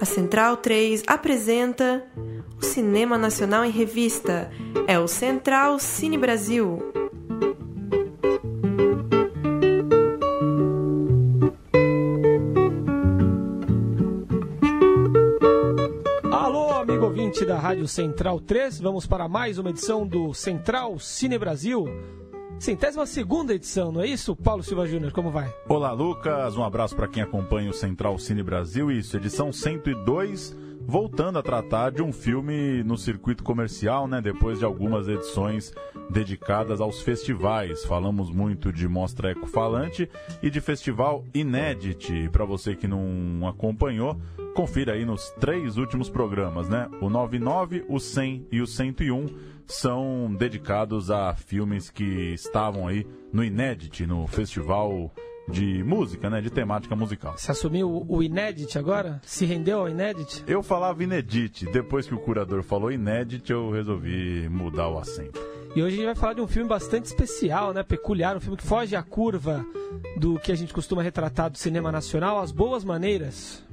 A Central 3 apresenta o Cinema Nacional em Revista. É o Central Cine Brasil. Da Rádio Central 3, vamos para mais uma edição do Central Cine Brasil. Centésima segunda edição, não é isso, Paulo Silva Júnior? Como vai? Olá, Lucas. Um abraço para quem acompanha o Central Cine Brasil. Isso, edição 102, voltando a tratar de um filme no circuito comercial, né? Depois de algumas edições dedicadas aos festivais. Falamos muito de Mostra Ecofalante e de Festival Inédit. Para você que não acompanhou, confira aí nos três últimos programas, né? O 99, o 100 e o 101 são dedicados a filmes que estavam aí no Inédit, no festival de música, né? De temática musical. Você assumiu o Inédit agora? Se rendeu ao Inédit? Eu falava Inedit. Depois que o curador falou Inédit, eu resolvi mudar o acento. E hoje a gente vai falar de um filme bastante especial, né? Peculiar, um filme que foge à curva do que a gente costuma retratar do cinema nacional, As Boas Maneiras.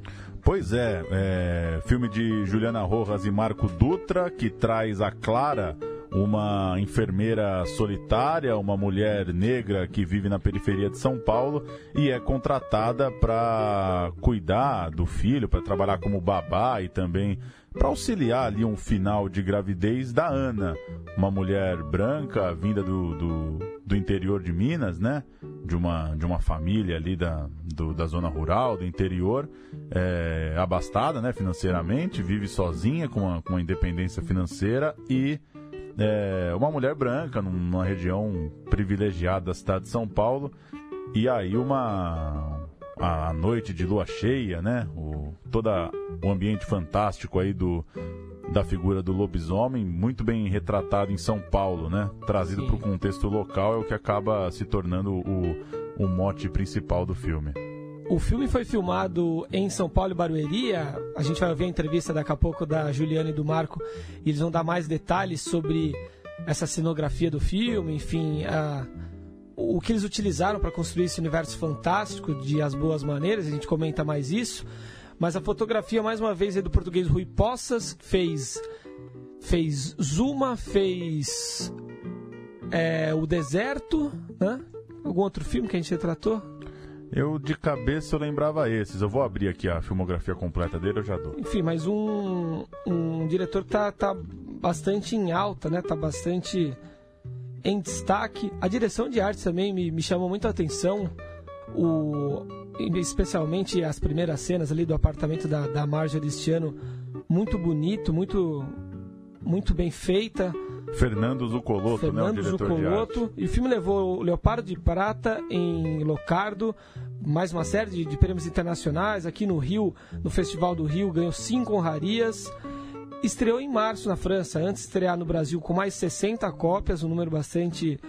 Pois é, é, filme de Juliana Rojas e Marco Dutra, que traz a Clara, uma enfermeira solitária, uma mulher negra que vive na periferia de São Paulo e é contratada para cuidar do filho, para trabalhar como babá e também para auxiliar ali um final de gravidez da Ana, uma mulher branca vinda do, do, do, interior de Minas, né? De uma, de uma família ali da, do, da zona rural, do interior, é, abastada né, financeiramente, vive sozinha com uma, com uma independência financeira e é, uma mulher branca numa região privilegiada da cidade de São Paulo. E aí uma a noite de lua cheia, né? O, todo o ambiente fantástico aí do, da figura do lobisomem, muito bem retratado em São Paulo, né? Trazido para o contexto local é o que acaba se tornando o, o mote principal do filme. O filme foi filmado em São Paulo e Barueri. A gente vai ouvir a entrevista daqui a pouco da Juliana e do Marco e eles vão dar mais detalhes sobre essa cenografia do filme, enfim, a o que eles utilizaram para construir esse universo fantástico de As Boas Maneiras, a gente comenta mais isso. Mas a fotografia, mais uma vez, é do português Rui Poças, fez, fez Zuma, fez é, O Deserto, né? Algum outro filme que a gente retratou? Eu, de cabeça, eu lembrava esses. Eu vou abrir aqui a filmografia completa dele, eu já dou. Enfim, mas um, um diretor que tá, tá bastante em alta, né? Tá bastante em destaque. A direção de arte também me, me chamou muito a atenção. O, especialmente as primeiras cenas ali do apartamento da, da Marjorie este ano. Muito bonito, muito, muito bem feita. Fernando Zucoloto, Fernando né, o diretor Zucoloto. E o filme levou o Leopardo de Prata em Locardo, mais uma série de, de prêmios internacionais. Aqui no Rio, no Festival do Rio, ganhou cinco honrarias. Estreou em março na França, antes de estrear no Brasil com mais 60 cópias, um número bastante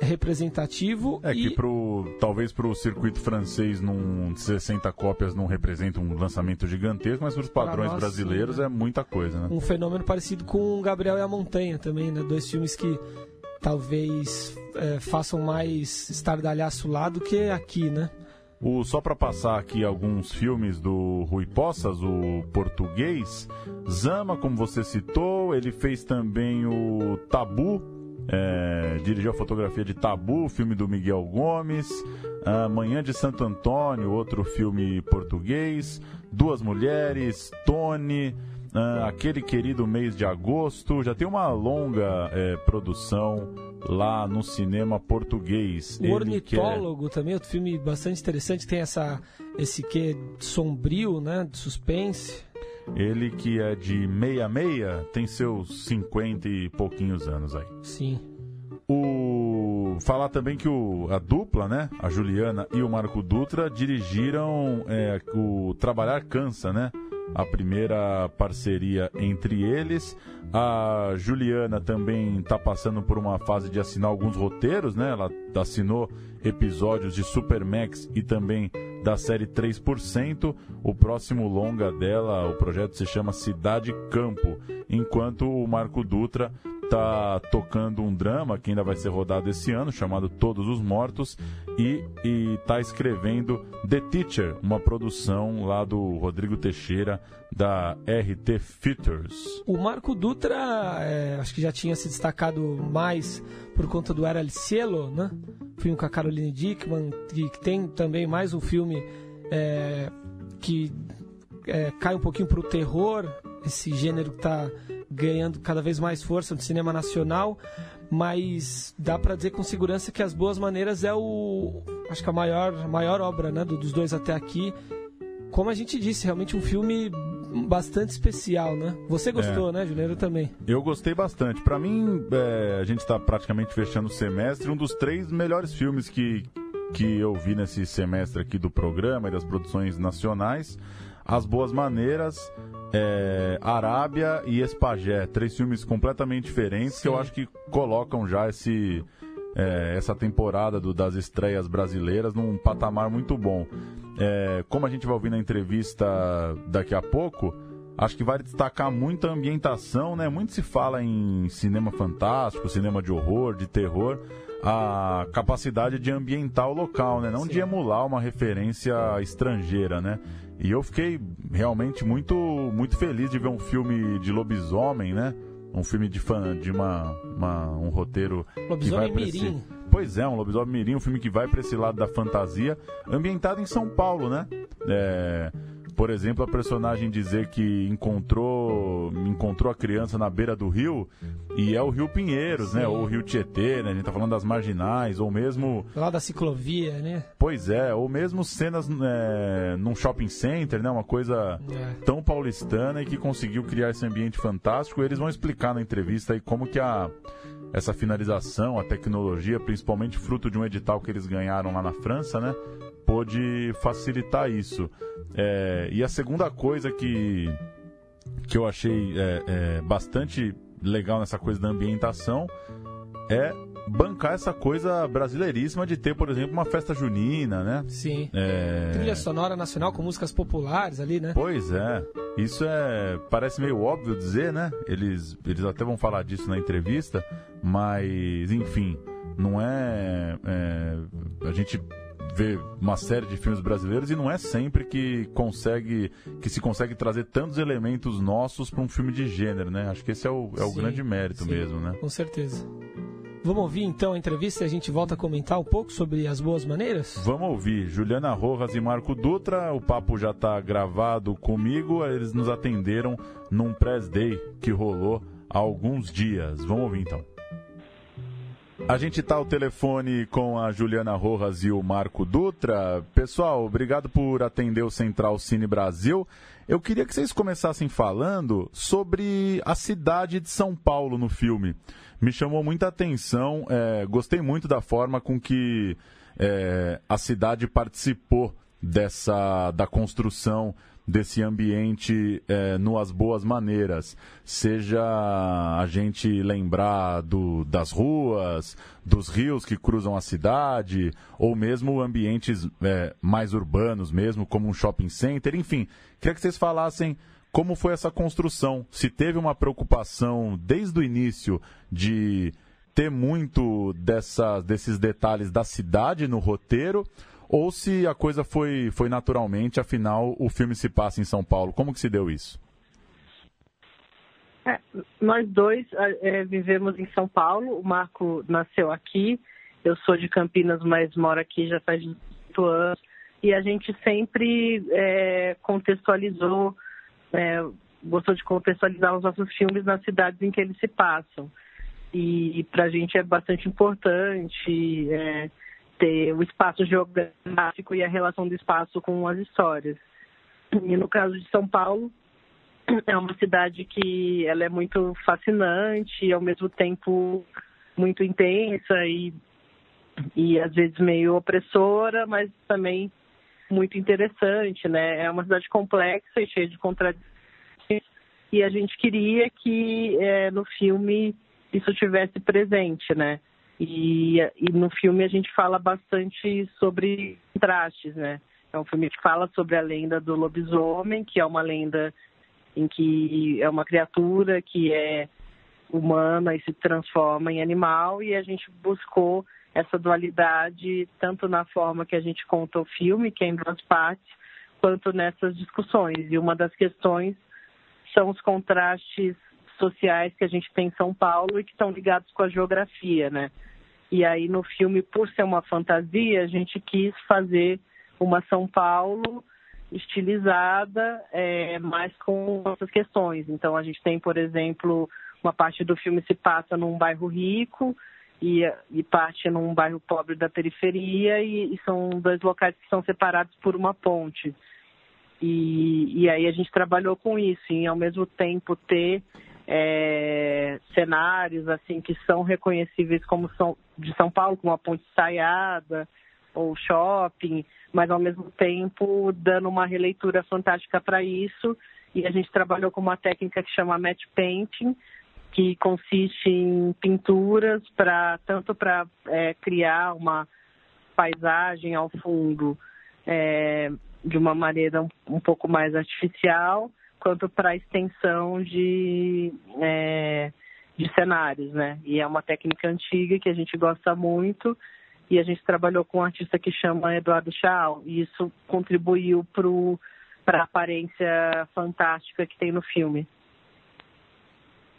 representativo. É e... que pro, talvez para o circuito francês num 60 cópias não representa um lançamento gigantesco, mas para os padrões nós, brasileiros sim, né? é muita coisa, né? Um fenômeno parecido com Gabriel e a Montanha também, né? Dois filmes que talvez é, façam mais estardalhaço lá do que aqui, né? O, só para passar aqui alguns filmes do Rui Poças, o português. Zama, como você citou, ele fez também o Tabu, é, dirigiu a fotografia de Tabu, filme do Miguel Gomes. Manhã de Santo Antônio, outro filme português. Duas Mulheres, Tony. Uh, aquele querido mês de agosto. Já tem uma longa é, produção lá no cinema português. O Ele Ornitólogo também, outro filme bastante interessante, tem essa esse que sombrio, né, de suspense. Ele que é de meia meia, tem seus cinquenta e pouquinhos anos aí. Sim. O falar também que o, a dupla, né, a Juliana e o Marco Dutra dirigiram é, o Trabalhar Cansa, né? A primeira parceria entre eles. A Juliana também está passando por uma fase de assinar alguns roteiros, né? Ela assinou episódios de Supermax e também da série 3%. O próximo longa dela, o projeto se chama Cidade Campo, enquanto o Marco Dutra tá tocando um drama que ainda vai ser rodado esse ano, chamado Todos os Mortos, e, e tá escrevendo The Teacher, uma produção lá do Rodrigo Teixeira, da RT Features. O Marco Dutra, é, acho que já tinha se destacado mais por conta do Era El Cielo, né? Filme com a Caroline Dickman, que tem também mais um filme é, que é, cai um pouquinho para o terror, esse gênero que está ganhando cada vez mais força no cinema nacional, mas dá para dizer com segurança que As Boas Maneiras é o acho que a maior a maior obra, né, dos dois até aqui. Como a gente disse, realmente um filme bastante especial, né? Você gostou, é. né, Juliano, também? Eu gostei bastante. Para mim, é, a gente está praticamente fechando o semestre, um dos três melhores filmes que, que eu vi nesse semestre aqui do programa e das produções nacionais. As Boas Maneiras, é, Arábia e Espagé. Três filmes completamente diferentes Sim. que eu acho que colocam já esse, é, essa temporada do, das estreias brasileiras num patamar muito bom. É, como a gente vai ouvir na entrevista daqui a pouco, acho que vai destacar muito a ambientação, né? Muito se fala em cinema fantástico, cinema de horror, de terror a capacidade de ambientar o local, né? Não Sim. de emular uma referência estrangeira, né? E eu fiquei realmente muito, muito feliz de ver um filme de lobisomem, né? Um filme de fã, de uma, uma um roteiro lobisomem que vai Mirim. Esse... Pois é, um lobisomem mirim, um filme que vai para esse lado da fantasia, ambientado em São Paulo, né? É, por exemplo, a personagem dizer que encontrou, encontrou a criança na beira do rio e é o Rio Pinheiros, né? Sim. né? Ou o Rio Tietê, né? A gente tá falando das marginais, ou mesmo. Lá da ciclovia, né? Pois é, ou mesmo cenas é, num shopping center, né? Uma coisa é. tão paulistana e que conseguiu criar esse ambiente fantástico. Eles vão explicar na entrevista aí como que a essa finalização, a tecnologia, principalmente fruto de um edital que eles ganharam lá na França, né? Pôde facilitar isso. É, e a segunda coisa que, que eu achei é, é, bastante legal nessa coisa da ambientação é bancar essa coisa brasileiríssima de ter, por exemplo, uma festa junina, né? Sim. É... Trilha sonora nacional com músicas populares ali, né? Pois é. Isso é parece meio óbvio dizer, né? Eles eles até vão falar disso na entrevista, mas enfim, não é, é a gente vê uma série de filmes brasileiros e não é sempre que consegue que se consegue trazer tantos elementos nossos para um filme de gênero, né? Acho que esse é o, é o sim, grande mérito sim, mesmo, né? Com certeza. Vamos ouvir então a entrevista e a gente volta a comentar um pouco sobre as boas maneiras? Vamos ouvir. Juliana Rojas e Marco Dutra, o papo já está gravado comigo, eles nos atenderam num press day que rolou há alguns dias. Vamos ouvir então. A gente está ao telefone com a Juliana Rojas e o Marco Dutra. Pessoal, obrigado por atender o Central Cine Brasil. Eu queria que vocês começassem falando sobre a cidade de São Paulo no filme me chamou muita atenção. É, gostei muito da forma com que é, a cidade participou dessa da construção desse ambiente é, no As Boas Maneiras. Seja a gente lembrar do, das ruas, dos rios que cruzam a cidade, ou mesmo ambientes é, mais urbanos mesmo, como um shopping center, enfim. Queria que vocês falassem como foi essa construção? Se teve uma preocupação desde o início de ter muito dessa, desses detalhes da cidade no roteiro, ou se a coisa foi, foi naturalmente, afinal o filme se passa em São Paulo. Como que se deu isso? É, nós dois é, vivemos em São Paulo, o Marco nasceu aqui, eu sou de Campinas, mas moro aqui já faz 18 anos, e a gente sempre é, contextualizou é, gostou de contextualizar os nossos filmes nas cidades em que eles se passam. E, e para a gente é bastante importante é, ter o espaço geográfico e a relação do espaço com as histórias. E no caso de São Paulo, é uma cidade que ela é muito fascinante e ao mesmo tempo muito intensa e, e às vezes meio opressora, mas também muito interessante, né? É uma cidade complexa e cheia de contradições e a gente queria que é, no filme isso tivesse presente, né? E, e no filme a gente fala bastante sobre contrastes, né? É um filme que fala sobre a lenda do lobisomem, que é uma lenda em que é uma criatura que é, humana e se transforma em animal e a gente buscou essa dualidade tanto na forma que a gente conta o filme, que é em duas partes, quanto nessas discussões. E uma das questões são os contrastes sociais que a gente tem em São Paulo e que estão ligados com a geografia, né? E aí no filme, por ser uma fantasia, a gente quis fazer uma São Paulo estilizada, é, mais com essas questões. Então a gente tem, por exemplo, uma parte do filme se passa num bairro rico e, e parte num bairro pobre da periferia e, e, são dois locais que são separados por uma ponte. E, e aí a gente trabalhou com isso, e ao mesmo tempo ter é, cenários assim que são reconhecíveis como são de São Paulo, como a Ponte Saiada ou shopping, mas ao mesmo tempo dando uma releitura fantástica para isso. E a gente trabalhou com uma técnica que chama match painting, que consiste em pinturas para tanto para é, criar uma paisagem ao fundo é, de uma maneira um, um, pouco mais artificial, quanto para extensão de, é, de cenários, né? E é uma técnica antiga que a gente gosta muito e a gente trabalhou com um artista que chama Eduardo Chau e isso contribuiu para a aparência fantástica que tem no filme.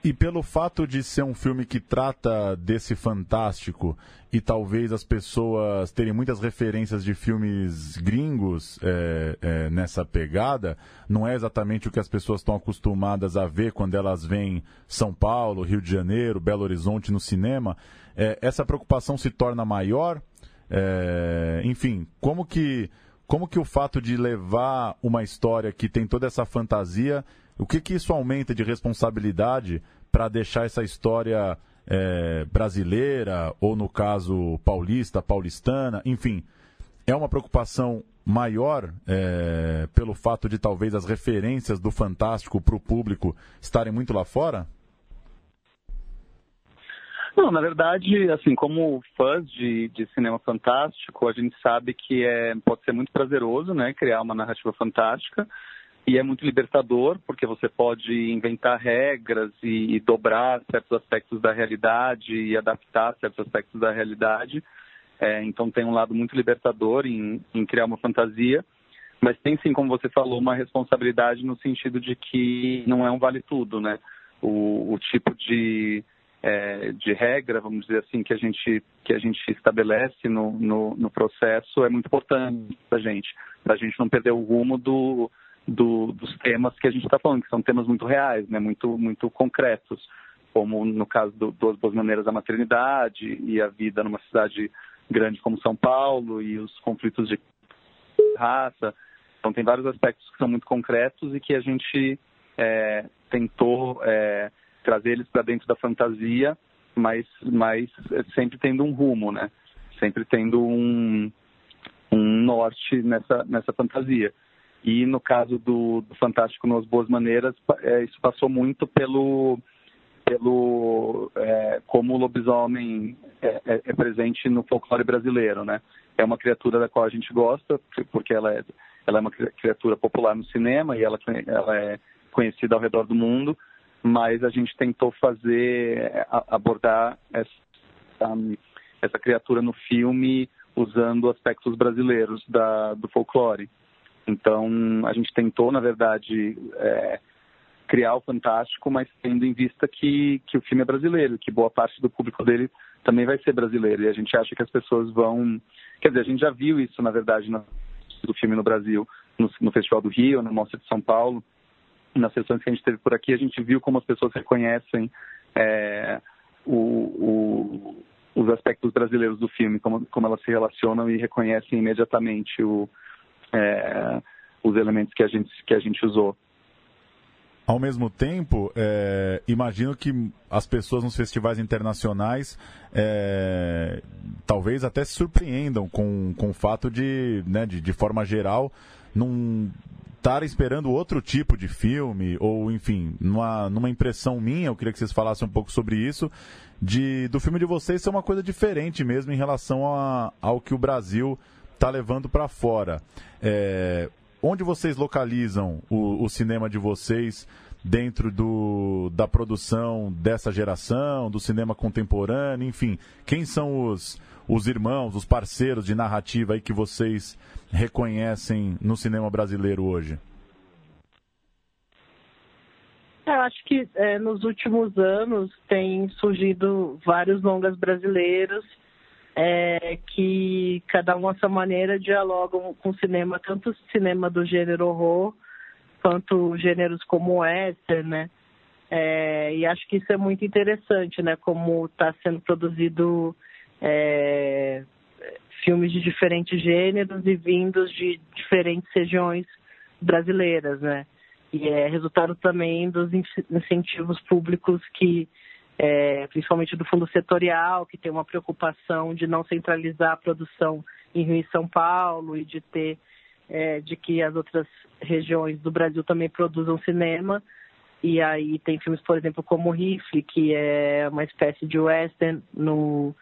E pelo fato de ser um filme que trata desse fantástico e talvez as pessoas terem muitas referências de filmes gringos é, é, nessa pegada, não é exatamente o que as pessoas estão acostumadas a ver quando elas veem São Paulo, Rio de Janeiro, Belo Horizonte no cinema. É, essa preocupação se torna maior? É, enfim, como que, como que o fato de levar uma história que tem toda essa fantasia o que, que isso aumenta de responsabilidade para deixar essa história é, brasileira, ou no caso paulista, paulistana, enfim, é uma preocupação maior é, pelo fato de talvez as referências do Fantástico para o público estarem muito lá fora? Não, na verdade, assim, como fãs de, de cinema fantástico, a gente sabe que é, pode ser muito prazeroso, né, criar uma narrativa fantástica e é muito libertador porque você pode inventar regras e, e, dobrar certos aspectos da realidade e adaptar certos aspectos da realidade. É, então tem um lado muito libertador em, em, criar uma fantasia, mas tem sim, como você falou, uma responsabilidade no sentido de que não é um vale tudo, né? O, o tipo de, é, de regra, vamos dizer assim, que a gente que a gente estabelece no, no, no processo é muito importante para a gente, para a gente não perder o rumo do do, dos temas que a gente está falando, que são temas muito reais, né, muito, muito concretos, como no caso do, Duas Boas Maneiras da Maternidade e a vida numa cidade grande como São Paulo e os conflitos de raça. Então, tem vários aspectos que são muito concretos e que a gente é, tentou é, trazer eles para dentro da fantasia, mas, mas sempre tendo um rumo, né? Sempre tendo um, um norte nessa, nessa fantasia. E no caso do, do Fantástico Nas Boas Maneiras, é, isso passou muito pelo, pelo é, como o lobisomem é, é, é, presente no folclore brasileiro, né? É uma criatura da qual a gente gosta, porque ela é, ela é uma criatura popular no cinema e ela, ela é conhecida ao redor do mundo, mas a gente tentou fazer, abordar essa, essa criatura no filme usando aspectos brasileiros da, do folclore. Então, a gente tentou, na verdade, é, criar o Fantástico, mas tendo em vista que, que o filme é brasileiro, que boa parte do público dele também vai ser brasileiro. E a gente acha que as pessoas vão. Quer dizer, a gente já viu isso, na verdade, no, do filme no Brasil, no, no Festival do Rio, na Mostra de São Paulo. Nas sessões que a gente teve por aqui, a gente viu como as pessoas reconhecem é, o, o, os aspectos brasileiros do filme, como, como elas se relacionam e reconhecem imediatamente o, é, os elementos que a gente, que a gente usou. Ao mesmo tempo, é, imagino que as pessoas nos festivais internacionais é, talvez até se surpreendam com, com o fato de, né, de, de forma geral, não estar esperando outro tipo de filme, ou enfim, numa, numa impressão minha, eu queria que vocês falassem um pouco sobre isso, de, do filme de vocês ser uma coisa diferente mesmo em relação a, ao que o Brasil está levando para fora. É, onde vocês localizam o, o, cinema de vocês dentro do, da produção dessa geração, do cinema contemporâneo, enfim, quem são os, os irmãos, os parceiros de narrativa aí que vocês reconhecem no cinema brasileiro hoje? Eu acho que é, nos últimos anos tem surgido vários longas brasileiros é, que cada um à sua maneira dialogam com o cinema, tanto o cinema do gênero horror quanto gêneros como o western, né? É, e acho que isso é muito interessante, né? Como está sendo produzido é, filmes de diferentes gêneros e vindos de diferentes regiões brasileiras, né? E é resultado também dos incentivos públicos que, é, principalmente do fundo setorial, que tem uma preocupação de não centralizar a produção em Rio e São Paulo e de ter é, de que as outras regiões do Brasil também produzam cinema. E aí tem filmes, por exemplo, como Rifle, que é uma espécie de western no,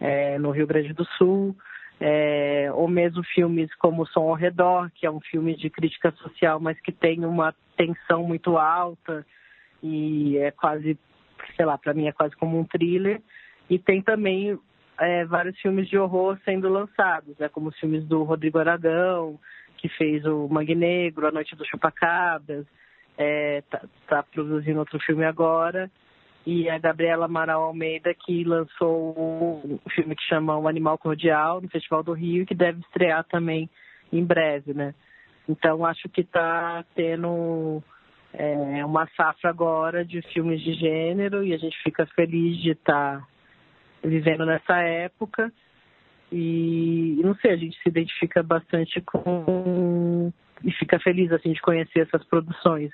é, no Rio Grande do Sul. É, ou mesmo filmes como Som ao Redor, que é um filme de crítica social, mas que tem uma tensão muito alta e é quase, sei lá, para mim é quase como um thriller. E tem também é, vários filmes de horror sendo lançados, né, como os filmes do Rodrigo Aragão, que fez o Mangue Negro, A Noite dos Chupacabras, é, tá, tá, produzindo outro filme agora, e a Gabriela Amaral Almeida, que lançou um filme que chama O Animal Cordial, no Festival do Rio, que deve estrear também em breve, né? Então, acho que está tendo é, uma safra agora de filmes de gênero, e a gente fica feliz de estar tá vivendo nessa época. E não sei, a gente se identifica bastante com e fica feliz assim de conhecer essas produções.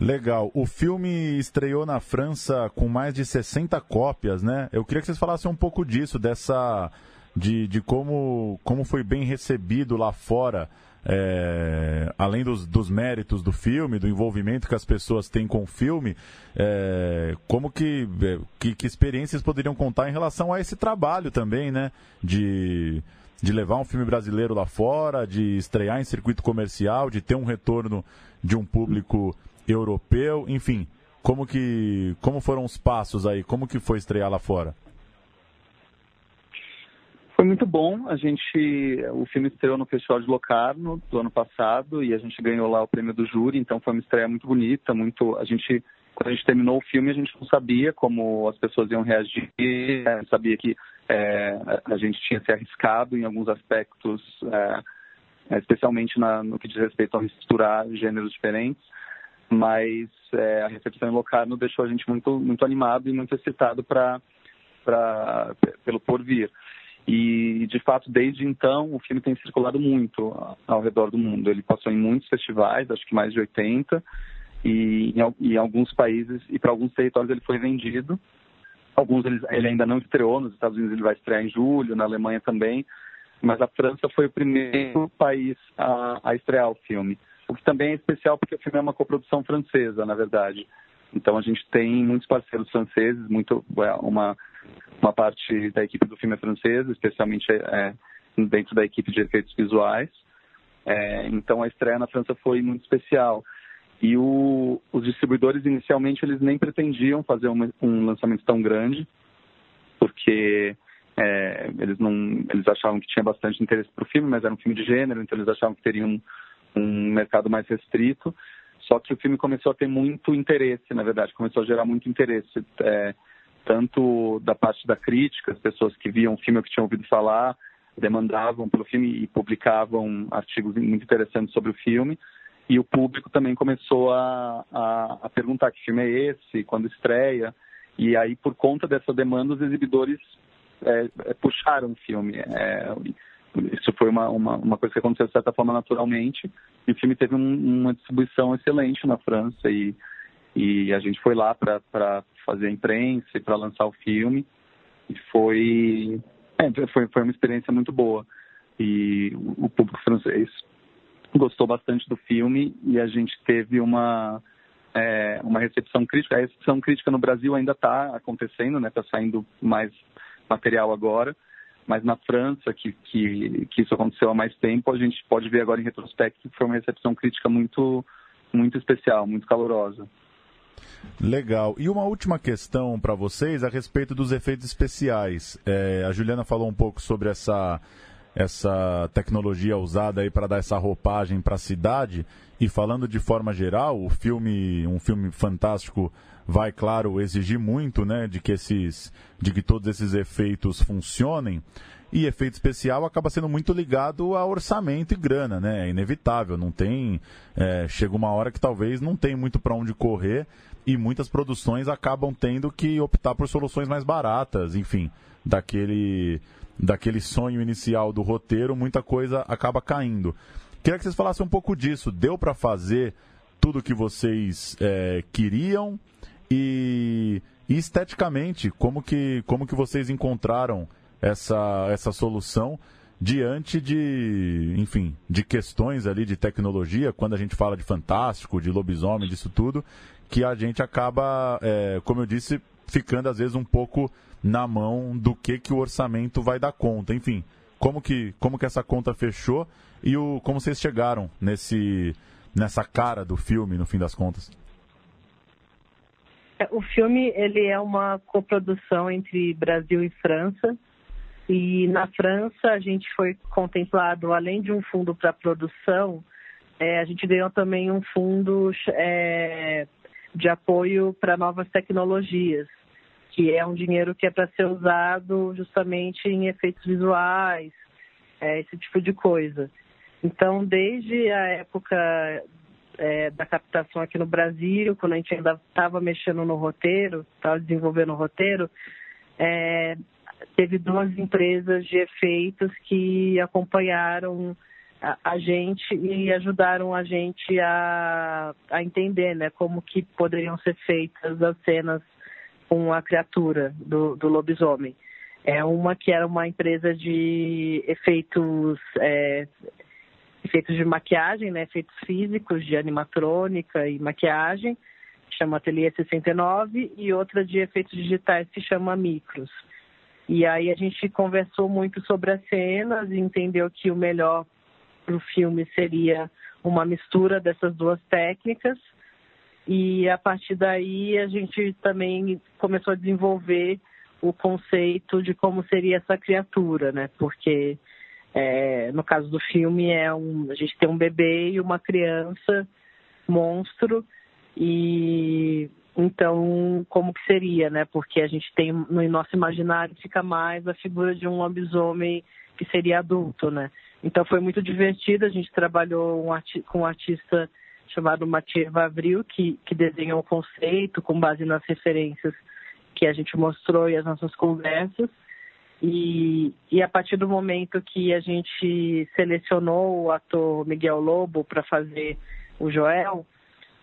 Legal. O filme estreou na França com mais de 60 cópias, né? Eu queria que vocês falassem um pouco disso, dessa de, de como, como foi bem recebido lá fora é, além dos, dos, méritos do filme, do envolvimento que as pessoas têm com o filme, é, como que, é, que, que, experiências poderiam contar em relação a esse trabalho também, né? De, de levar um filme brasileiro lá fora, de estrear em circuito comercial, de ter um retorno de um público europeu, enfim. Como que como foram os passos aí? Como que foi estrear lá fora? Muito bom. A gente, o filme estreou no Festival de Locarno do ano passado e a gente ganhou lá o prêmio do júri. Então foi uma estreia muito bonita, muito. A gente, quando a gente terminou o filme, a gente não sabia como as pessoas iam reagir. Gente sabia que é, a gente tinha se arriscado em alguns aspectos, é, especialmente na, no que diz respeito a misturar gêneros diferentes. Mas é, a recepção em Locarno deixou a gente muito, muito animado e muito excitado para pelo porvir. E, de fato, desde então, o filme tem circulado muito ao redor do mundo. Ele passou em muitos festivais, acho que mais de 80, e em, em alguns países e para alguns territórios ele foi vendido. Alguns ele, ele, ainda não estreou, nos Estados Unidos ele vai estrear em julho, na Alemanha também, mas a França foi o primeiro país a, a estrear o filme. O que também é especial porque o filme é uma coprodução francesa, na verdade. Então a gente tem muitos parceiros franceses, muito é, uma uma parte da equipe do filme é francesa, especialmente é, dentro da equipe de efeitos visuais. É, então a estreia na França foi muito especial. E o, os distribuidores inicialmente eles nem pretendiam fazer um, um lançamento tão grande, porque é, eles não eles achavam que tinha bastante interesse para o filme, mas era um filme de gênero, então eles achavam que teria um, um mercado mais restrito. Só que o filme começou a ter muito interesse, na verdade, começou a gerar muito interesse. É, tanto da parte da crítica, as pessoas que viam o filme ou que tinham ouvido falar, demandavam pelo filme e publicavam artigos muito interessantes sobre o filme. E o público também começou a, a, a perguntar que filme é esse, quando estreia. E aí, por conta dessa demanda, os exibidores é, é, puxaram o filme. É, isso foi uma, uma, uma, coisa que aconteceu de certa forma naturalmente. E o filme teve um, uma distribuição excelente na França. E, e a gente foi lá para fazer a imprensa e para lançar o filme. E foi, é, foi, foi uma experiência muito boa. E o, público francês gostou bastante do filme e a gente teve uma, é, uma recepção crítica. A recepção crítica no Brasil ainda está acontecendo, né? Está saindo mais material agora. Mas na França, que, que, que isso aconteceu há mais tempo, a gente pode ver agora em retrospecto que foi uma recepção crítica muito muito especial, muito calorosa. Legal. E uma última questão para vocês a respeito dos efeitos especiais. É, a Juliana falou um pouco sobre essa, essa tecnologia usada aí para dar essa roupagem para a cidade. E falando de forma geral, o filme, um filme fantástico, vai, claro, exigir muito, né, de que esses, de que todos esses efeitos funcionem. E efeito especial acaba sendo muito ligado a orçamento e grana, né? É inevitável, não tem. É, chega uma hora que talvez não tem muito para onde correr e muitas produções acabam tendo que optar por soluções mais baratas, enfim, daquele, daquele sonho inicial do roteiro, muita coisa acaba caindo. Queria que vocês falassem um pouco disso. Deu para fazer tudo o que vocês é, queriam e, e, esteticamente, como que, como que vocês encontraram essa, essa solução diante de, enfim, de questões ali de tecnologia, quando a gente fala de fantástico, de lobisomem, disso tudo, que a gente acaba, é, como eu disse, ficando às vezes um pouco na mão do que, que o orçamento vai dar conta. Enfim, como que, como que essa conta fechou e o, como vocês chegaram nesse, nessa cara do filme, no fim das contas? O filme ele é uma coprodução entre Brasil e França. E na França a gente foi contemplado, além de um fundo para produção, é, a gente ganhou também um fundo é, de apoio para novas tecnologias, que é um dinheiro que é para ser usado justamente em efeitos visuais, é, esse tipo de coisa. Então, desde a época é, da captação aqui no Brasil, quando a gente ainda estava mexendo no roteiro, estava desenvolvendo o roteiro, é, teve duas empresas de efeitos que acompanharam a, a, gente e ajudaram a gente a, a entender né, como que poderiam ser feitas as cenas com a criatura do, do lobisomem. É uma que era uma empresa de efeitos, é, efeitos de maquiagem, né, efeitos físicos, de animatrônica e maquiagem, que chama Ateliê 69, e outra de efeitos digitais que chama Micros. E aí a gente conversou muito sobre as cenas e entendeu que o melhor para o filme seria uma mistura dessas duas técnicas. E a partir daí a gente também começou a desenvolver o conceito de como seria essa criatura, né? Porque é, no caso do filme é um, a gente tem um bebê e uma criança monstro e então como que seria, né? Porque a gente tem no nosso imaginário fica mais a figura de um lobisomem que seria adulto, né? Então foi muito divertido. A gente trabalhou um com um artista chamado Mathieu Vavril, que, que desenhou o conceito com base nas referências que a gente mostrou e as nossas conversas. E, e a partir do momento que a gente selecionou o ator Miguel Lobo para fazer o Joel,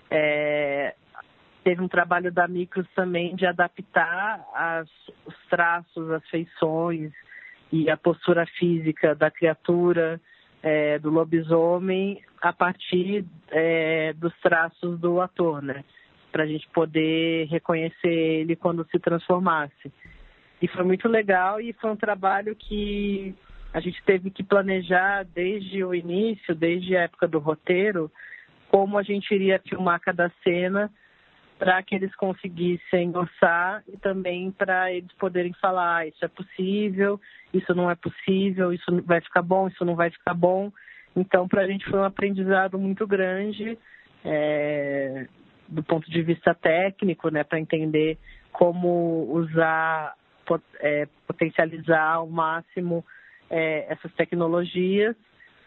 é, teve um trabalho da Micros também de adaptar as, os traços, as feições, e a postura física da criatura, é, do lobisomem, a partir é, dos traços do ator, né? Para a gente poder reconhecer ele quando se transformasse. E foi muito legal e foi um trabalho que a gente teve que planejar desde o início, desde a época do roteiro, como a gente iria filmar cada cena para que eles conseguissem orçar e também para eles poderem falar ah, isso é possível, isso não é possível, isso vai ficar bom, isso não vai ficar bom. Então, para a gente foi um aprendizado muito grande é, do ponto de vista técnico, né, para entender como usar, é, potencializar ao máximo é, essas tecnologias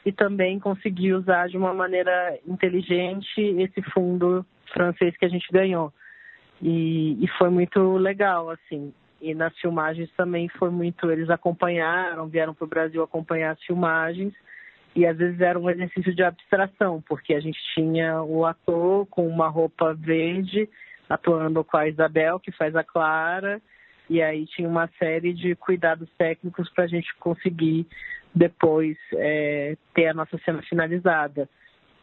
e também conseguir usar de uma maneira inteligente esse fundo francês que a gente ganhou. E, e foi muito legal, assim. E nas filmagens também foi muito. Eles acompanharam, vieram para o Brasil acompanhar as filmagens. E às vezes era um exercício de abstração, porque a gente tinha o ator com uma roupa verde, atuando com a Isabel, que faz a Clara, e aí tinha uma série de cuidados técnicos para a gente conseguir depois é, ter a nossa cena finalizada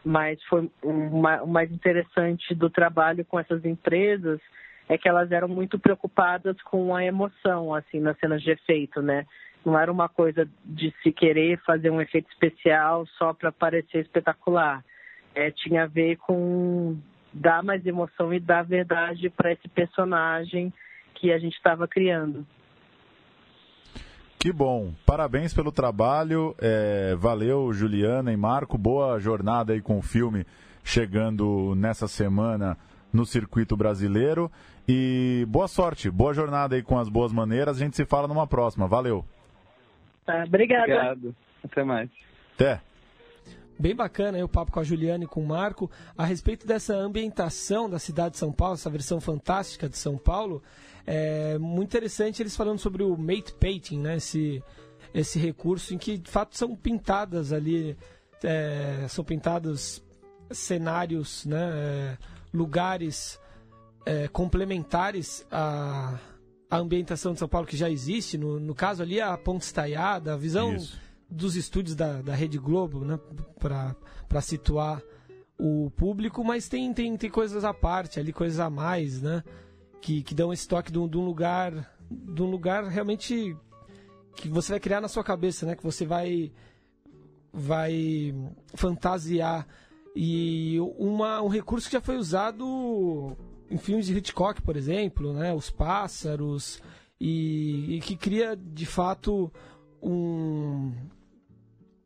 mas foi o mais interessante do trabalho com essas empresas é que elas eram muito preocupadas com a emoção, assim, nas cenas de efeito, né? Não era uma coisa de se querer fazer um efeito especial só para parecer espetacular. é, tinha a ver com dar mais emoção e dar verdade para esse personagem que a gente estava criando. Que bom. Parabéns pelo trabalho. É, valeu, Juliana e Marco. Boa jornada aí com o filme chegando nessa semana no circuito brasileiro. E boa sorte, boa jornada aí com as boas maneiras. A gente se fala numa próxima. Valeu. Tá, obrigada. Obrigado. Até mais. Até. Bem bacana aí o papo com a Juliana e com o Marco a respeito dessa ambientação da cidade de São Paulo, essa versão fantástica de São Paulo. É muito interessante eles falando sobre o mate painting, né? Esse, esse recurso em que de fato são pintadas ali, é, são pintados cenários, né? É, lugares é, complementares à, à ambientação de São Paulo que já existe. No, no caso ali a Ponte Estaiada, a visão Isso. Dos estúdios da, da Rede Globo, né? Para situar o público, mas tem, tem, tem coisas à parte ali, coisas a mais, né? que, que dão esse toque de um, de um lugar de um lugar realmente que você vai criar na sua cabeça, né? Que você vai vai fantasiar e uma, um recurso que já foi usado em filmes de Hitchcock, por exemplo, né? Os pássaros e, e que cria de fato um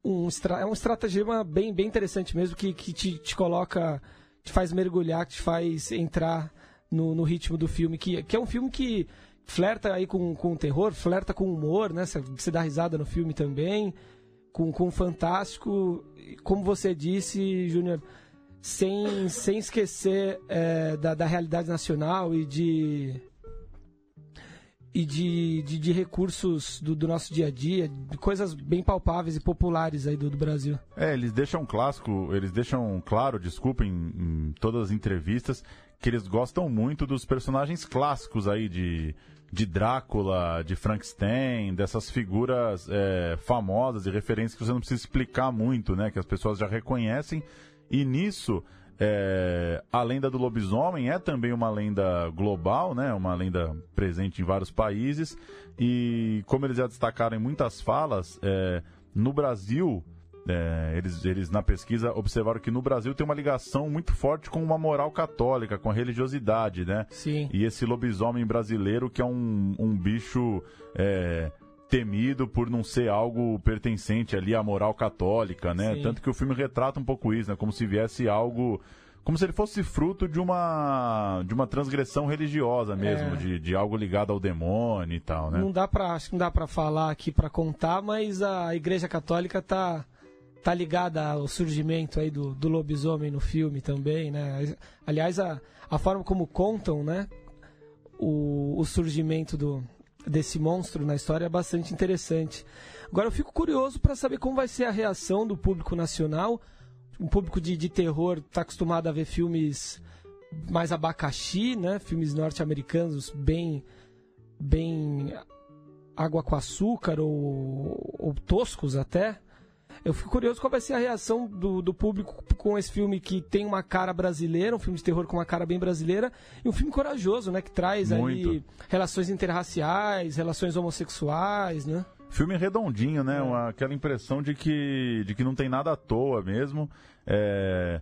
um, é um estratagema bem, bem interessante mesmo que, que te, te coloca, te faz mergulhar, te faz entrar no, no ritmo do filme, que, que é um filme que flerta aí com, com terror, flerta com humor, né? Você dá risada no filme também, com, com fantástico, como você disse, Júnior, sem, sem esquecer é, da, da realidade nacional e de e de, de, de, recursos do, do, nosso dia a dia, coisas bem palpáveis e populares aí do, do Brasil. É, eles deixam clássico, eles deixam claro, desculpa, em, em todas as entrevistas, que eles gostam muito dos personagens clássicos aí de, de Drácula, de Frankenstein, dessas figuras é, famosas e referências que você não precisa explicar muito, né? Que as pessoas já reconhecem. E nisso, é, a lenda do lobisomem é também uma lenda global, né? Uma lenda presente em vários países. E como eles já destacaram em muitas falas, é, no Brasil é, eles, eles, na pesquisa, observaram que no Brasil tem uma ligação muito forte com uma moral católica, com a religiosidade, né? Sim. E esse lobisomem brasileiro, que é um, um bicho é, temido por não ser algo pertencente ali à moral católica, né? Sim. Tanto que o filme retrata um pouco isso, né? Como se viesse algo como se ele fosse fruto de uma de uma transgressão religiosa mesmo, é. de, de algo ligado ao demônio e tal, né? Não dá para acho que não dá para falar aqui para contar, mas a Igreja Católica tá tá ligada ao surgimento aí do, do lobisomem no filme também, né? Aliás, a, a forma como contam, né? O, o surgimento do, desse monstro na história é bastante interessante. Agora eu fico curioso para saber como vai ser a reação do público nacional. Um público de, de terror está acostumado a ver filmes mais abacaxi, né? Filmes norte-americanos bem bem água com açúcar ou, ou toscos até. Eu fico curioso qual vai ser a reação do, do público com esse filme que tem uma cara brasileira, um filme de terror com uma cara bem brasileira, e um filme corajoso, né? Que traz Muito. aí relações interraciais, relações homossexuais, né? Filme redondinho, né? É. Uma, aquela impressão de que, de que não tem nada à toa mesmo. É,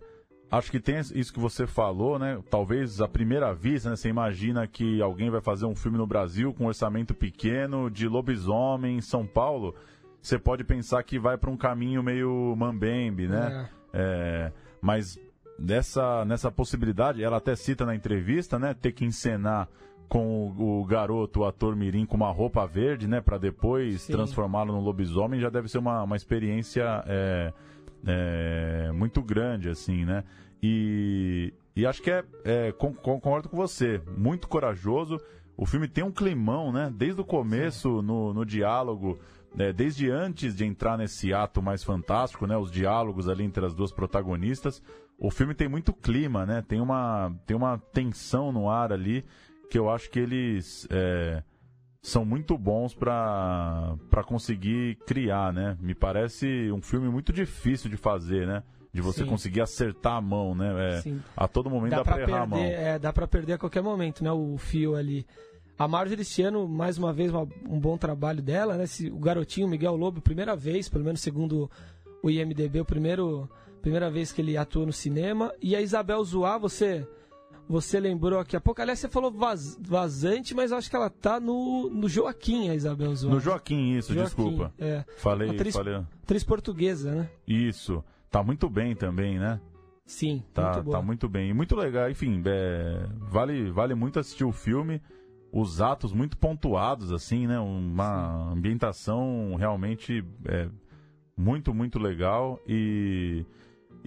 acho que tem isso que você falou, né? Talvez à primeira vista, né? Você imagina que alguém vai fazer um filme no Brasil com um orçamento pequeno, de lobisomem em São Paulo você pode pensar que vai para um caminho meio mambembe, né? É. É, mas nessa, nessa possibilidade, ela até cita na entrevista, né? Ter que encenar com o, o garoto, o ator Mirim, com uma roupa verde, né? Para depois transformá-lo no lobisomem, já deve ser uma, uma experiência é, é, muito grande, assim, né? E, e acho que é, é concordo com você, muito corajoso. O filme tem um climão, né? Desde o começo, no, no diálogo né, desde antes de entrar nesse ato mais fantástico, né, os diálogos ali entre as duas protagonistas, o filme tem muito clima, né? Tem uma, tem uma tensão no ar ali que eu acho que eles é, são muito bons para conseguir criar, né? Me parece um filme muito difícil de fazer, né? De você Sim. conseguir acertar a mão, né? É, a todo momento dá, dá pra, errar perder, a mão. É, dá pra perder a qualquer momento, né? O fio ali. A Marjorie este ano, mais uma vez, uma, um bom trabalho dela, né? Esse, o garotinho Miguel Lobo, primeira vez, pelo menos segundo o IMDB, o primeiro primeira vez que ele atua no cinema. E a Isabel Zoá, você você lembrou aqui a pouco. Aliás, você falou vaz, vazante, mas acho que ela tá no, no Joaquim, a Isabel Zoá. No Joaquim, isso, Joaquim, desculpa. É. Falei, atriz, falei. Atriz portuguesa, né? Isso. Tá muito bem também, né? Sim, tá, muito tá muito bem. E muito legal, enfim, é, vale, vale muito assistir o filme. Os atos muito pontuados, assim, né? Uma Sim. ambientação realmente é, muito, muito legal. E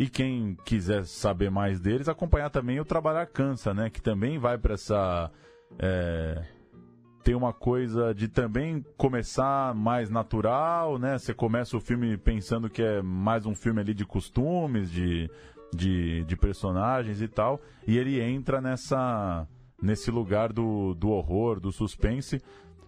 e quem quiser saber mais deles, acompanhar também o Trabalhar Cansa, né? Que também vai para essa. É, tem uma coisa de também começar mais natural, né? Você começa o filme pensando que é mais um filme ali de costumes, de, de, de personagens e tal, e ele entra nessa nesse lugar do, do horror, do suspense,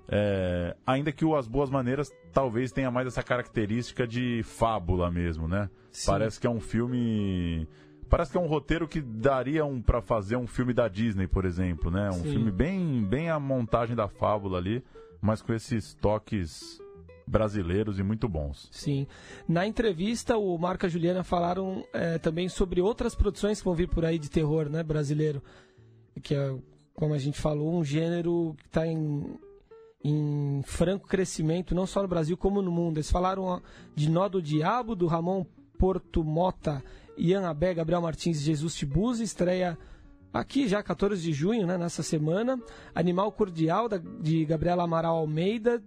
é, ainda que o As Boas Maneiras talvez tenha mais essa característica de fábula mesmo, né? Sim. Parece que é um filme. Parece que é um roteiro que daria um para fazer um filme da Disney, por exemplo, né? Um Sim. filme bem, bem a montagem da fábula ali, mas com esses toques brasileiros e muito bons. Sim. Na entrevista, o Marco e a Juliana falaram é, também sobre outras produções que vão vir por aí de terror, né, brasileiro. Que é, como a gente falou, um gênero que está em em franco crescimento, não só no Brasil como no mundo. Eles falaram de Nó do Diabo, do Ramon Porto Mota, Ian Abé, Gabriel Martins e Jesus Tibuzzi, estreia aqui já 14 de junho, né, nessa semana. Animal Cordial, da, de Gabriela Amaral Almeida,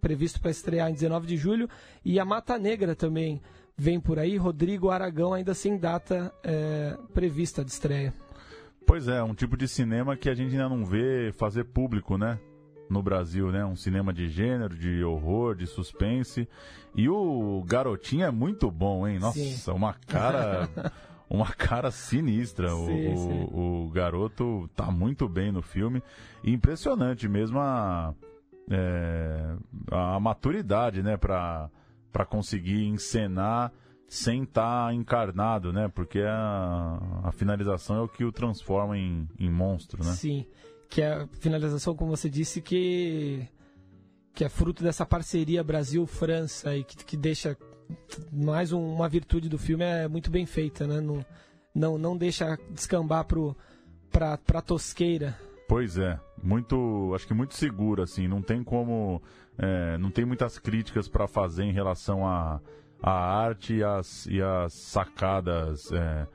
previsto para estrear em 19 de julho. E a Mata Negra também vem por aí. Rodrigo Aragão, ainda sem data é, prevista de estreia. Pois é, um tipo de cinema que a gente ainda não vê fazer público, né? no Brasil, né? Um cinema de gênero, de horror, de suspense. E o garotinho é muito bom, hein? Nossa, sim. uma cara. uma cara sinistra. Sim, o, sim. O, garoto tá muito bem no filme. Impressionante mesmo a, é, a maturidade, né? Pra, pra conseguir encenar sem estar tá encarnado, né? Porque a, a finalização é o que o transforma em, em monstro, né? Sim que é a finalização, como você disse, que, que é fruto dessa parceria Brasil-França e que, que deixa mais um, uma virtude do filme é muito bem feita, né? Não, não, não deixa descambar para pra tosqueira. Pois é, muito, acho que muito seguro, assim, não tem como, é, não tem muitas críticas para fazer em relação a, a, arte e as, e as sacadas, é,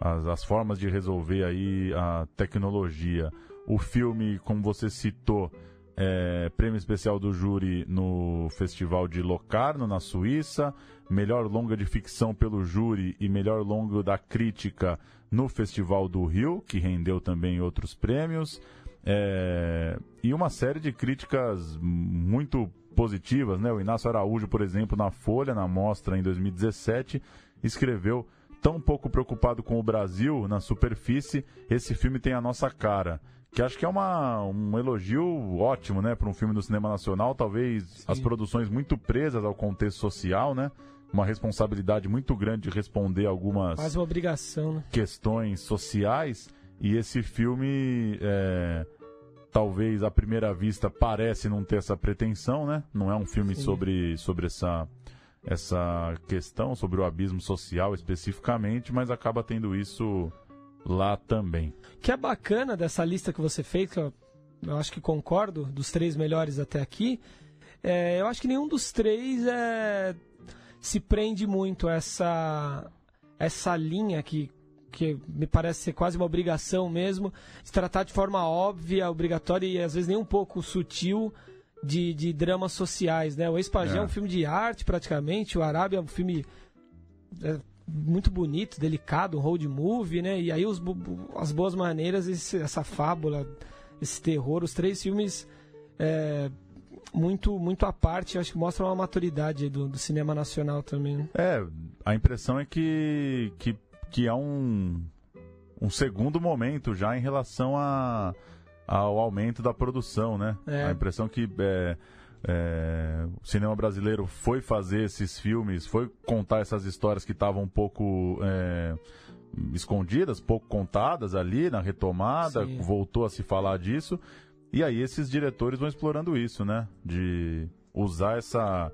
as, as formas de resolver aí a tecnologia. O filme, como você citou, é, prêmio especial do júri no Festival de Locarno, na Suíça, melhor longa de ficção pelo júri e melhor longa da crítica no Festival do Rio, que rendeu também outros prêmios, é, e uma série de críticas muito positivas, né? O Inácio Araújo, por exemplo, na Folha, na mostra em 2017, escreveu tão pouco preocupado com o Brasil na superfície, esse filme tem a nossa cara que acho que é uma, um elogio ótimo, né, para um filme do cinema nacional. Talvez Sim. as produções muito presas ao contexto social, né? Uma responsabilidade muito grande de responder algumas Quase uma obrigação, né? questões sociais. E esse filme, é, talvez à primeira vista, parece não ter essa pretensão, né? Não é um filme sobre, sobre essa, essa questão, sobre o abismo social especificamente, mas acaba tendo isso lá também. Que é bacana dessa lista que você fez, que eu, eu acho que concordo, dos três melhores até aqui. É, eu acho que nenhum dos três é, se prende muito a essa, essa linha que, que me parece ser quase uma obrigação mesmo, de tratar de forma óbvia, obrigatória e às vezes nem um pouco sutil de, de dramas sociais. Né? O Ex-Pagé é. é um filme de arte praticamente, o Arábia é um filme é, muito bonito, delicado, um road movie, né? E aí os, as boas maneiras, esse, essa fábula, esse terror, os três filmes é, muito muito à parte, acho que mostram uma maturidade do, do cinema nacional também. Né? É, a impressão é que que, que há um um segundo momento já em relação a, ao aumento da produção, né? É. A impressão que é, é, o cinema brasileiro foi fazer esses filmes, foi contar essas histórias que estavam um pouco é, escondidas, pouco contadas ali na retomada, Sim. voltou a se falar disso. E aí esses diretores vão explorando isso, né? De usar essa,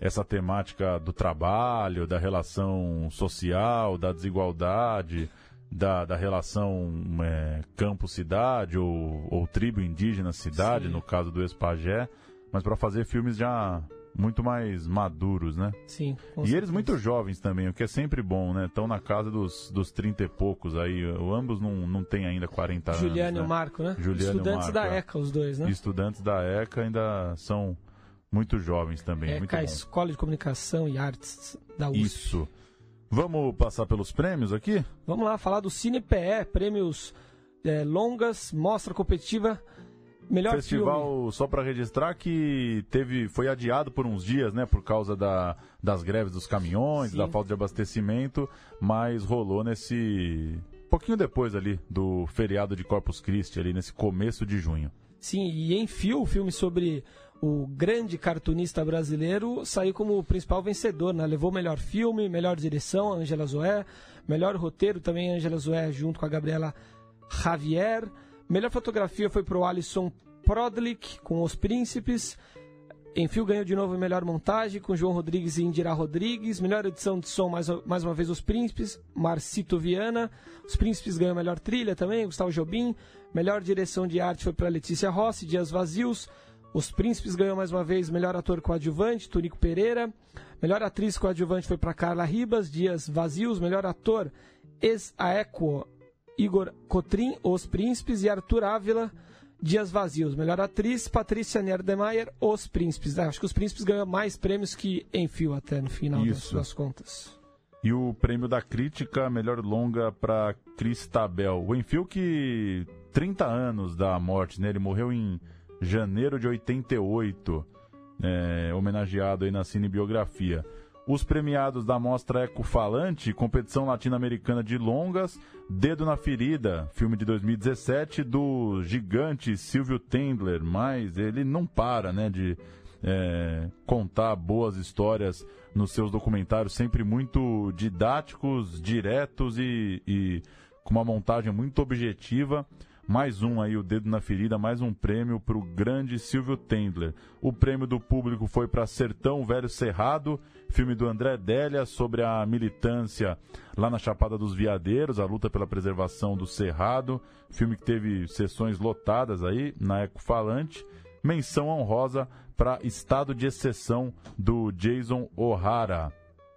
essa temática do trabalho, da relação social, da desigualdade, da, da relação é, campo-cidade ou, ou tribo indígena-cidade, no caso do Espagé, mas para fazer filmes já muito mais maduros, né? Sim. E certeza. eles muito jovens também, o que é sempre bom, né? Estão na casa dos, dos 30 e poucos aí. Ambos não, não têm ainda 40 Juliano anos. Juliano né? e o Marco, né? Juliano Estudantes Marco, da é. ECA, os dois, né? Estudantes da ECA ainda são muito jovens também. ECA, muito bom. Escola de Comunicação e Artes da USP. Isso. Vamos passar pelos prêmios aqui? Vamos lá, falar do Cine PE, prêmios é, longas, mostra competitiva. Melhor Festival, filme. só para registrar que teve, foi adiado por uns dias, né, por causa da, das greves dos caminhões, Sim. da falta de abastecimento, mas rolou nesse pouquinho depois ali do feriado de Corpus Christi ali nesse começo de junho. Sim, e em fio, o filme sobre o grande cartunista brasileiro saiu como principal vencedor, né? Levou melhor filme, melhor direção, Angela Zoé, melhor roteiro também Angela Zoé junto com a Gabriela Javier. Melhor fotografia foi pro Alisson Prodlik com Os Príncipes. Enfio ganhou de novo melhor montagem com João Rodrigues e Indira Rodrigues. Melhor edição de som, mais, mais uma vez, Os Príncipes, Marcito Viana. Os Príncipes ganhou melhor trilha também, Gustavo Jobim. Melhor direção de arte foi para Letícia Rossi, Dias Vazios. Os Príncipes ganhou mais uma vez melhor ator coadjuvante, Tunico Pereira. Melhor atriz coadjuvante foi para Carla Ribas, Dias Vazios. Melhor ator, ex-aequo, Igor Cotrim, Os Príncipes. E Arthur Ávila, Dias Vazios. Melhor atriz, Patrícia Nerdemeyer, Os Príncipes. acho que Os Príncipes ganham mais prêmios que Enfio até no final das, das, contas. E o prêmio da crítica, melhor longa para Cristabel. O Enfio que 30 anos da morte, né? Ele morreu em janeiro de 88, é, homenageado aí na cinebiografia. Os premiados da Mostra Ecofalante, competição latino-americana de longas, Dedo na Ferida, filme de 2017 do gigante Silvio Tendler, mas ele não para, né, de é, contar boas histórias nos seus documentários, sempre muito didáticos, diretos e, e com uma montagem muito objetiva. Mais um aí, o dedo na ferida, mais um prêmio para o grande Silvio Tendler. O prêmio do público foi para Sertão Velho Cerrado, filme do André Délia sobre a militância lá na Chapada dos Veadeiros, a luta pela preservação do Cerrado. Filme que teve sessões lotadas aí na Ecofalante. Menção honrosa para Estado de Exceção do Jason O'Hara.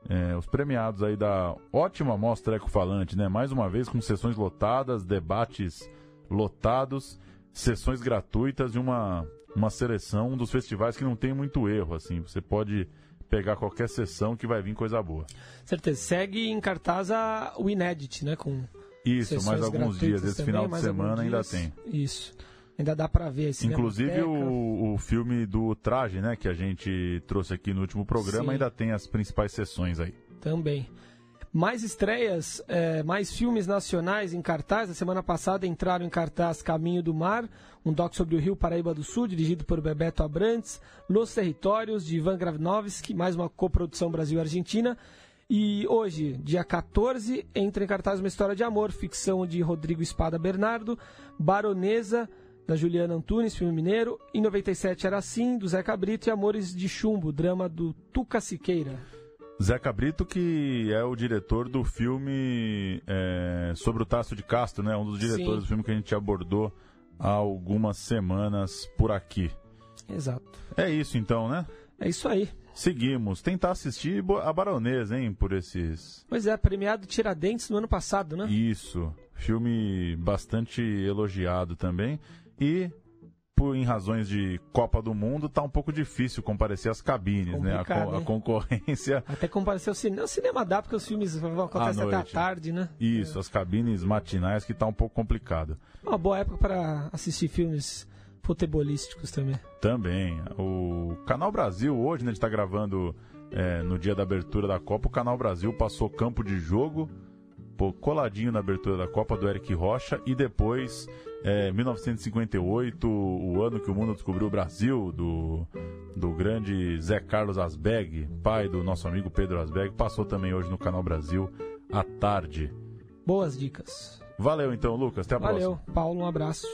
É, os premiados aí da ótima mostra Ecofalante, né? Mais uma vez com sessões lotadas, debates lotados, sessões gratuitas e uma, uma seleção, um dos festivais que não tem muito erro, assim. Você pode pegar qualquer sessão que vai vir coisa boa. Certeza. Segue em cartaz a, o Inédit, né? Com Isso, mais alguns dias. Esse também, final de semana ainda tem. Isso. Ainda dá para ver esse Inclusive o, o filme do Traje, né? Que a gente trouxe aqui no último programa, Sim. ainda tem as principais sessões aí. Também. Mais estreias, é, mais filmes nacionais em cartaz. Na semana passada entraram em cartaz Caminho do Mar, um doc sobre o Rio Paraíba do Sul, dirigido por Bebeto Abrantes, Los Territórios, de Ivan Gravinovski, mais uma coprodução Brasil-Argentina. E hoje, dia 14, entra em cartaz uma história de amor, ficção de Rodrigo Espada Bernardo, Baronesa, da Juliana Antunes, filme mineiro. Em 97 era assim, do Zé Cabrito, e Amores de Chumbo, drama do Tuca Siqueira. Zé Cabrito, que é o diretor do filme é, sobre o Tássio de Castro, né? Um dos diretores Sim. do filme que a gente abordou há algumas semanas por aqui. Exato. É isso então, né? É isso aí. Seguimos. Tentar assistir a Baronesa, hein, por esses... Pois é, premiado Tiradentes no ano passado, né? Isso. Filme bastante elogiado também. E por, em razões de Copa do Mundo, tá um pouco difícil comparecer às cabines, né? A, a, concorrência. Até comparecer ao cinema. O cinema dá, porque os filmes acontecem até a tarde, né? Isso, é. as cabines matinais que tá um pouco complicado. Uma boa época para assistir filmes futebolísticos também. Também. O Canal Brasil, hoje, né, a gente tá gravando é, no dia da abertura da Copa, o Canal Brasil passou campo de jogo pô, coladinho na abertura da Copa do Eric Rocha e depois é, 1958, o ano que o mundo descobriu o Brasil, do, do grande Zé Carlos Asbeg, pai do nosso amigo Pedro Asbeg, passou também hoje no Canal Brasil à tarde. Boas dicas. Valeu então, Lucas. Até a Valeu. próxima. Paulo, um abraço.